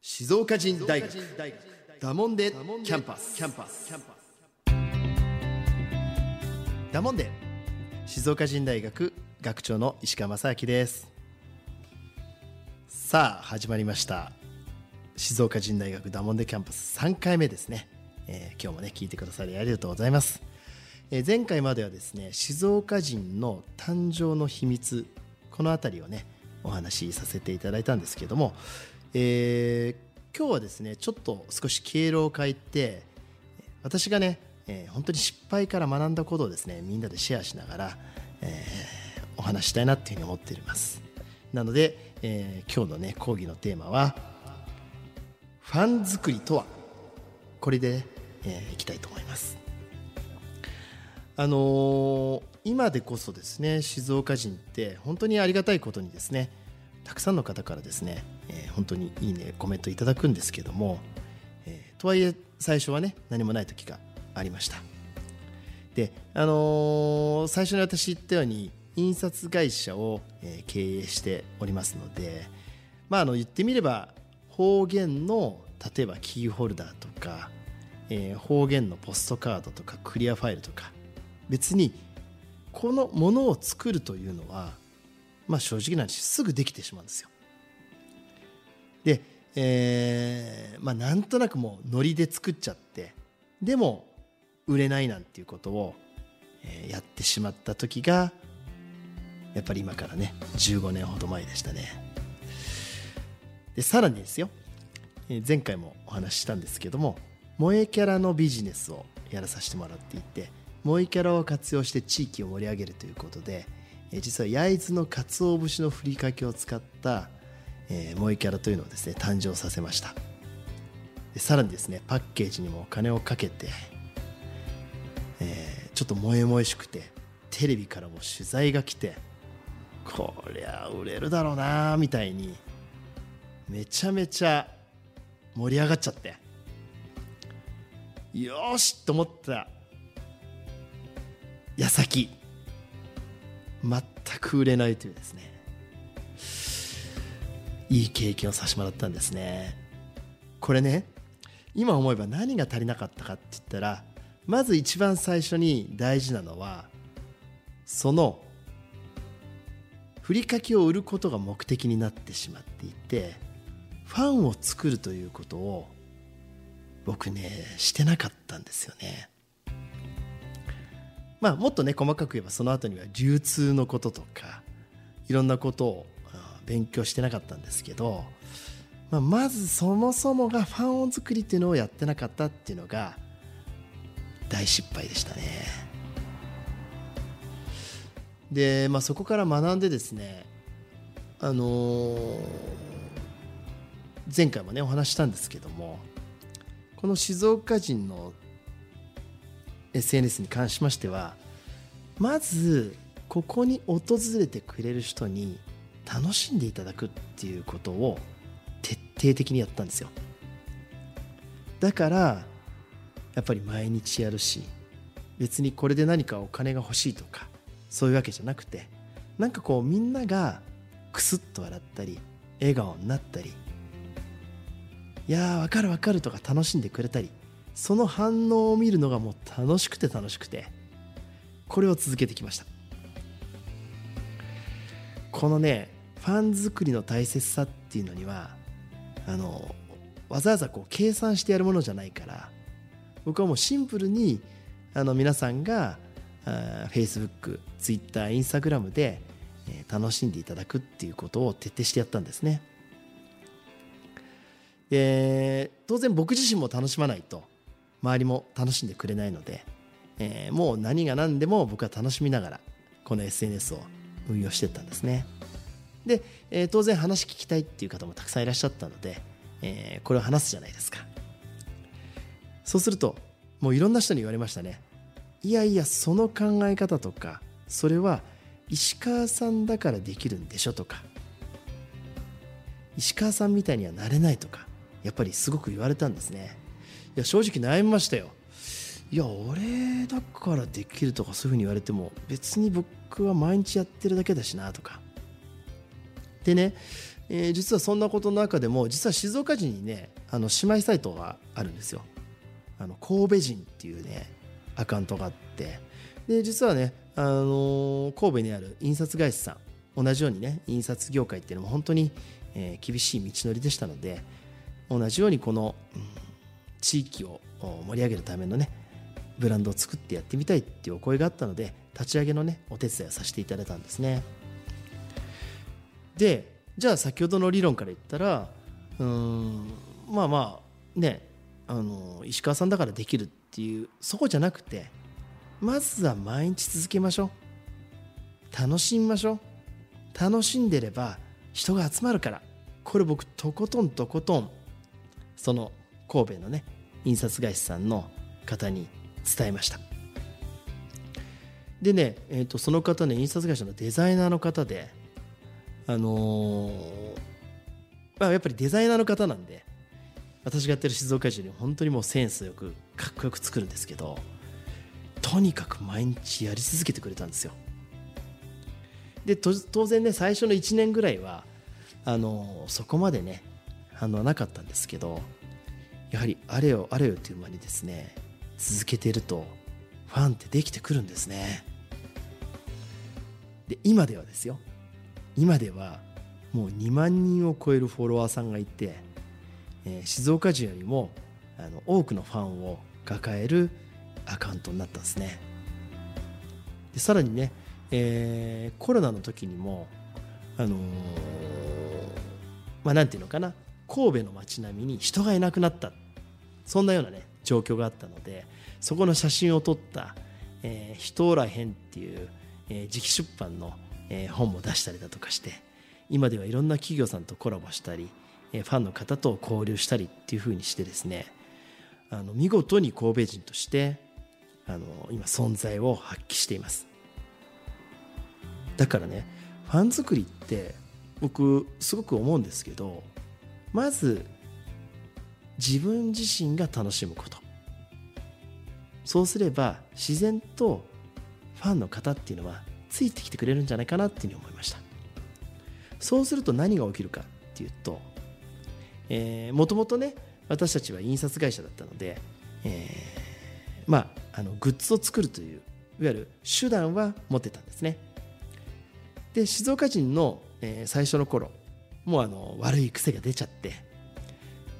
静岡人大学。だもんでキャンパス。キャンパスだもんで静岡人大学学長の石川正明です。さあ始まりました。静岡人大学だもんでキャンパス3回目ですね、えー今日もね聞いてくださりありがとうございます、えー前回まではですね静岡人の誕生の秘密この辺りをねお話しさせていただいたんですけども、えー今日はですねちょっと少し経路を変えて私がね、えー本当に失敗から学んだことをですねみんなでシェアしながら、えーお話したいなっていうふうに思っています。なので、えー今日のね講義のテーマはファン作りとは？これで、えーいきたいと思います。あのー今でこそですね静岡人って本当にありがたいことにですねたくさんの方からですね、えー本当にいいねコメントいただくんですけども、えーとはいえ最初はね何もない時がありました。であのー最初に私言ったように印刷会社を、経営しておりますのでまああの言ってみれば方言の例えばキーホルダーとか、えー方言のポストカードとかクリアファイルとか別にこのものを作るというのはまあ正直な話すぐできてしまうんですよ。で、えーまあなんとなくもうノリで作っちゃってでも売れないなんていうことを、えやってしまった時がやっぱり今からね15年ほど前でしたね。でさらにですよ、え前回もお話ししたんですけども萌えキャラのビジネスをやらさせてもらっていて萌えキャラを活用して地域を盛り上げるということで、え実は焼津の鰹節のふりかけを使った、え萌えキャラというのをですね誕生させました。さらにですねパッケージにもお金をかけて、と萌え萌えしくてテレビからも取材が来てこりゃ売れるだろうなみたいにめちゃめちゃ盛り上がっちゃってよしと思った矢先全く売れないというですねいい経験をさせてもらったんですね。これね今思えば何が足りなかったかって言ったらまず一番最初に大事なのはそのふりかけを売ることが目的になってしまっていてファンを作るということを僕ねしてなかったんですよね。まあもっとね細かく言えばその後には流通のこととかいろんなことを勉強してなかったんですけど、まあ、まずそもそもがファンを作りっていうのをやってなかったっていうのが大失敗でしたね。で、まあ、そこから学んでですねあのー前回もねお話したんですけどもこの静岡人の SNS に関しましてはまずここに訪れてくれる人に楽しんでいただくっていうことを徹底的にやったんですよ。だからやっぱり毎日やるし別にこれで何かお金が欲しいとかそういうわけじゃなくてなんかこうみんながクスッと笑ったり笑顔になったりいやーわかるわかるとか楽しんでくれたりその反応を見るのがもう楽しくて楽しくてこれを続けてきました。このねファン作りの大切さっていうのにはあのわざわざこう計算してやるものじゃないから僕はもうシンプルにあの皆さんがあ Facebook、Twitter、Instagram で、えー楽しんでいただくっていうことを徹底してやったんですね。で当然僕自身も楽しまないと周りも楽しんでくれないので、えーもう何が何でも僕は楽しみながらこの SNS を運用してったんですね。で、えー当然話聞きたいっていう方もたくさんいらっしゃったので、えーこれを話すじゃないですか。そうするともういろんな人に言われましたね。いやいやその考え方とかそれは石川さんだからできるんでしょとか石川さんみたいにはなれないとかやっぱりすごく言われたんですね。いや正直悩みましたよ。いや俺だからできるとかそういうふうに言われても別に僕は毎日やってるだけだしなとか。でね、えー実はそんなことの中でも実は静岡人にねあの姉妹サイトがあるんですよ。あの神戸人っていうねアカウントがあってで実はね、あのー神戸にある印刷会社さん同じようにね印刷業界っていうのも本当に、えー厳しい道のりでしたので同じようにこの、うん地域を盛り上げるためのねブランドを作ってやってみたいっていうお声があったので立ち上げのねお手伝いをさせていただいたんですね。でじゃあ先ほどの理論から言ったらうんまあまあねあの石川さんだからできるっていうそこじゃなくてまずは毎日続けましょう。楽しみましょう。楽しんでれば人が集まるから。これ僕とことんとことんその神戸のね印刷会社さんの方に伝えました。でね、えー、とその方ね印刷会社のデザイナーの方であのーまあ、やっぱりデザイナーの方なんで私がやってる静岡市に本当にもうセンスよくかっこよく作るんですけどとにかく毎日やり続けてくれたんですよ。で当然ね最初の1年ぐらいはあのそこまでね反応はなかったんですけどやはりあれよあれよという間にですね続けてるとファンってできてくるんですね。で今ではですよ。今ではもう2万人を超えるフォロワーさんがいて、えー静岡人よりもあの多くのファンを抱えるアカウントになったんですね。でさらにね、えーコロナの時にもあのーまあなんていうのかな神戸の街並みに人がいなくなった。そんなようなね状況があったのでそこの写真を撮った「えー人おらへん」っていう、えー自費出版の、えー本も出したりだとかして今ではいろんな企業さんとコラボしたり、ファンの方と交流したりっていう風にしてですねあの見事に神戸人としてあの今存在を発揮しています。だからねファン作りって僕すごく思うんですけどまず自分自身が楽しむこと。そうすれば自然とファンの方っていうのはついてきてくれるんじゃないかなっていうふうに思いました。そうすると何が起きるかっていうともともとね私たちは印刷会社だったので、えーまああのグッズを作るといういわゆる手段は持ってたんですね。で静岡人の、えー最初の頃もうあの悪い癖が出ちゃって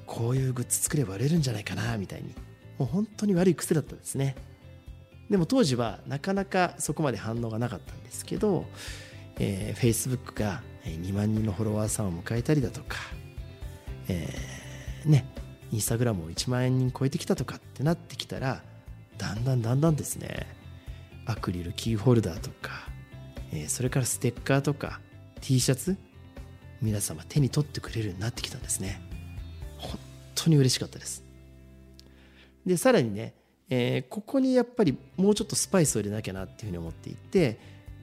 こういうグッズ作れば売れるんじゃないかなみたいにもう本当に悪い癖だったんですね。でも当時はなかなかそこまで反応がなかったんですけど、えー、Facebook が2万人のフォロワーさんを迎えたりだとか、えーねインスタグラムを1万円人超えてきたとかってなってきたらだんだんだんだんですね。アクリルキーホルダーとか、えーそれからステッカーとか T シャツ皆様手に取ってくれるようになってきたんですね。本当に嬉しかったです。でさらにね、えーここにやっぱりもうちょっとスパイスを入れなきゃなっていうふうに思っていて、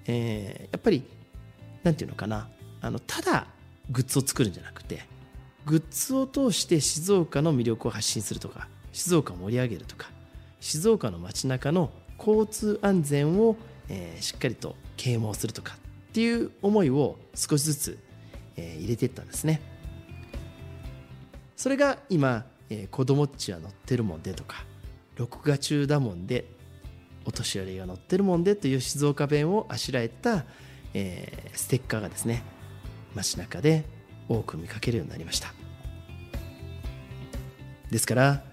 えーやっぱりなんていうのかなあのただグッズを作るんじゃなくてグッズを通して静岡の魅力を発信するとか静岡を盛り上げるとか静岡の街中の交通安全を、えーしっかりと啓蒙するとかっていう思いを少しずつ、えー入れていったんですね。それが今、えー子供っちは乗ってるもんでとか録画中だもんでお年寄りが乗ってるもんでという静岡弁をあしらえた、えーステッカーがですね街中で多く見かけるようになりました。ですから、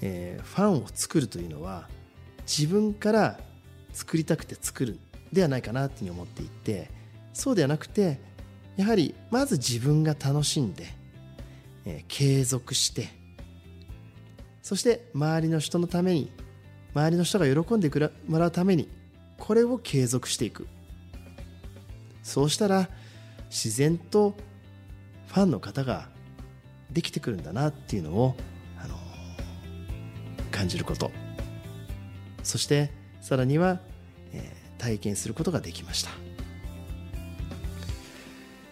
えーファンを作るというのは自分から作りたくて作るではないかなというふうに思っていてそうではなくてやはりまず自分が楽しんで、えー継続してそして周りの人のために周りの人が喜んでもらうためにこれを継続していく。そうしたら自然とファンの方ができてくるんだなっていうのを、感じること。そしてさらには、えー体験することができました。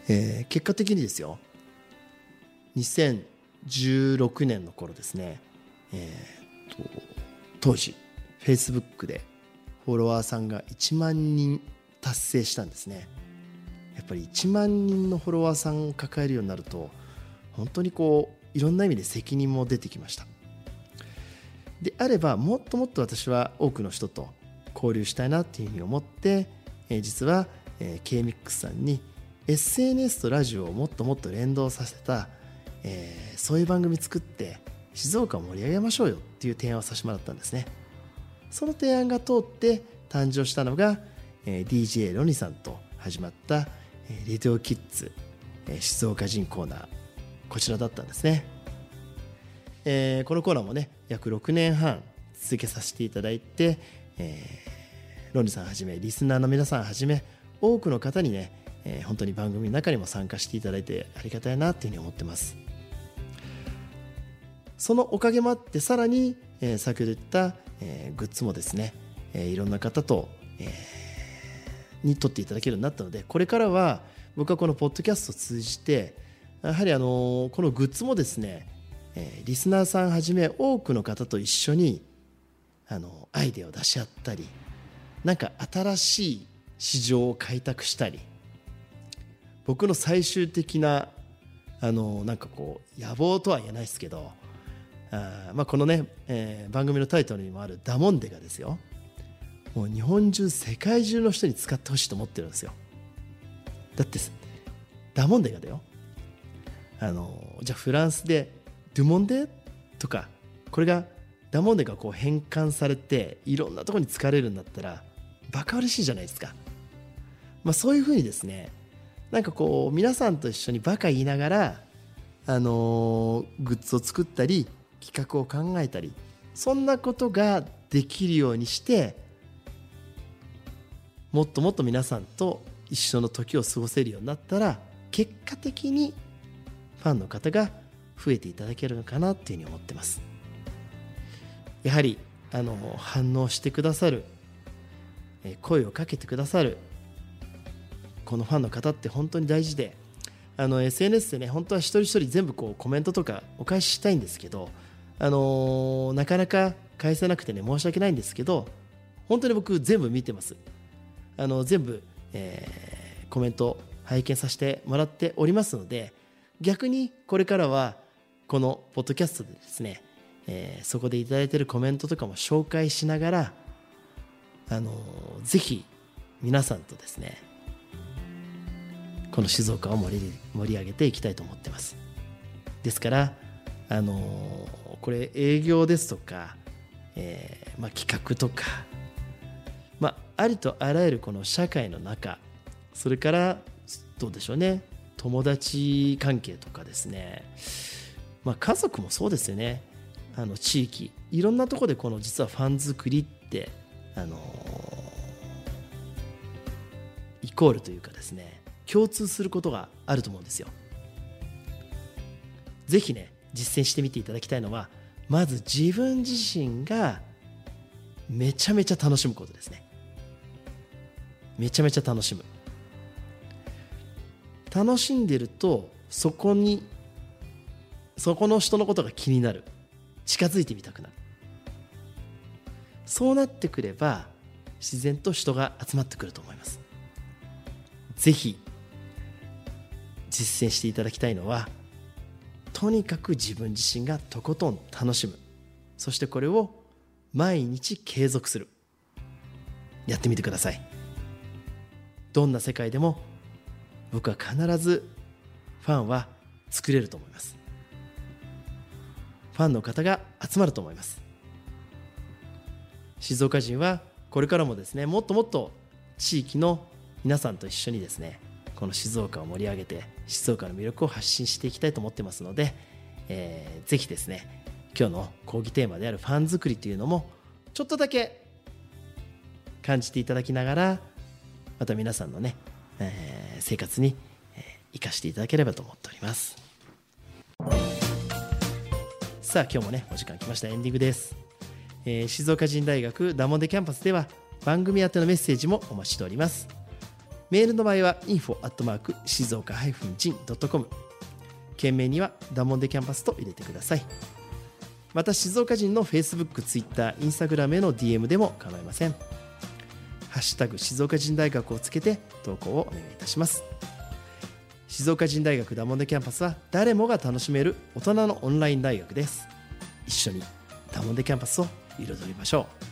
えー結果的にですよ。2016年の頃ですね、えーと当時 Facebook でフォロワーさんが1万人達成したんですね。やっぱり1万人のフォロワーさんを抱えるようになると本当にこういろんな意味で責任も出てきました。であればもっともっと私は多くの人と交流したいなっていうふうに思って、えー実は、えー、K-MIX さんに SNS とラジオをもっともっと連動させた、えーそういう番組作って静岡を盛り上げましょうよっていう提案をさせてもらったんですね。その提案が通って誕生したのが、えー DJ ロニさんと始まった、えーレディオキッズ、えー静岡人コーナーこちらだったんですね、えーこのコーナーもね約6年半続けさせていただいて、えーロニさんはじめリスナーの皆さんはじめ多くの方にね、えー本当に番組の中にも参加していただいてありがたいなっていうふうに思ってます。そのおかげもあってさらに、えー先ほど言った、えーグッズもですね、えーいろんな方と、えーに取っていただけるようになったのでこれからは僕はこのポッドキャストを通じてやはりあのこのグッズもですね、えリスナーさんはじめ多くの方と一緒にあのアイデアを出し合ったりなんか新しい市場を開拓したり僕の最終的なあのなんかこう野望とは言えないですけどあまあこのね、えー番組のタイトルにもある「ダモンデ」がですよもう日本中世界中の人に使ってほしいと思ってるんですよ。だってダモンデがだよあのじゃあフランスでドゥモンデ？とかこれがダモンデがこう変換されていろんなところに使われるんだったらバカ嬉しいじゃないですか、まあ、そういうふうにですねなんかこう皆さんと一緒にバカ言いながらあのグッズを作ったり企画を考えたりそんなことができるようにしてもっともっと皆さんと一緒の時を過ごせるようになったら結果的にファンの方が増えていただけるのかなっていうふうに思ってます。やはりあの反応してくださる声をかけてくださるこのファンの方って本当に大事であの SNS でね本当は一人一人全部こうコメントとかお返ししたいんですけど、あのなかなか返せなくてね申し訳ないんですけど本当に僕全部見てます。あの全部、えーコメント拝見させてもらっておりますので逆にこれからはこのポッドキャストでですね、えーそこでいただいてるコメントとかも紹介しながらあのぜひ皆さんとですねこの静岡を盛り盛り上げていきたいと思ってます。ですからあのこれ営業ですとか、えーまあ、企画とか、まあ、ありとあらゆるこの社会の中それからどうでしょうね友達関係とかですね、まあ、家族もそうですよね。あの地域。いろんなところでこの実はファン作りってあのイコールというかですね共通することがあると思うんですよ。ぜひね実践してみていただきたいのはまず自分自身がめちゃめちゃ楽しむことですね。めちゃめちゃ楽しむ。楽しんでるとそこにそこの人のことが気になる。近づいてみたくなる。そうなってくれば自然と人が集まってくると思います。ぜひ実践していただきたいのはとにかく自分自身がとことん楽しむ。そしてこれを毎日継続する。やってみてください。どんな世界でも僕は必ずファンは作れると思います。ファンの方が集まると思います。静岡人はこれからもですねもっともっと地域の皆さんと一緒にですねこの静岡を盛り上げて静岡の魅力を発信していきたいと思ってますので、えーぜひですね今日の講義テーマであるファン作りというのもちょっとだけ感じていただきながらまた皆さんのね、えー生活に、生かしていただければと思っております。さあ今日もねお時間来ましたエンディングです、えー静岡人大学ダモンデキャンパスでは番組宛てのメッセージもお待ちしております。メールの場合は info@ 静岡 -jin.com 件名にはダモンデキャンパスと入れてください。また静岡人の Facebook、Twitter、Instagram への DM でも構いません。ハッシュタグ静岡人大学をつけて投稿をお願いいたします。静岡人大学ダモンデキャンパスは誰もが楽しめる大人のオンライン大学です。一緒にダモンデキャンパスを彩りましょう。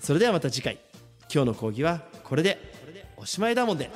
それではまた次回。今日の講義はこれで。おしまいだもんで。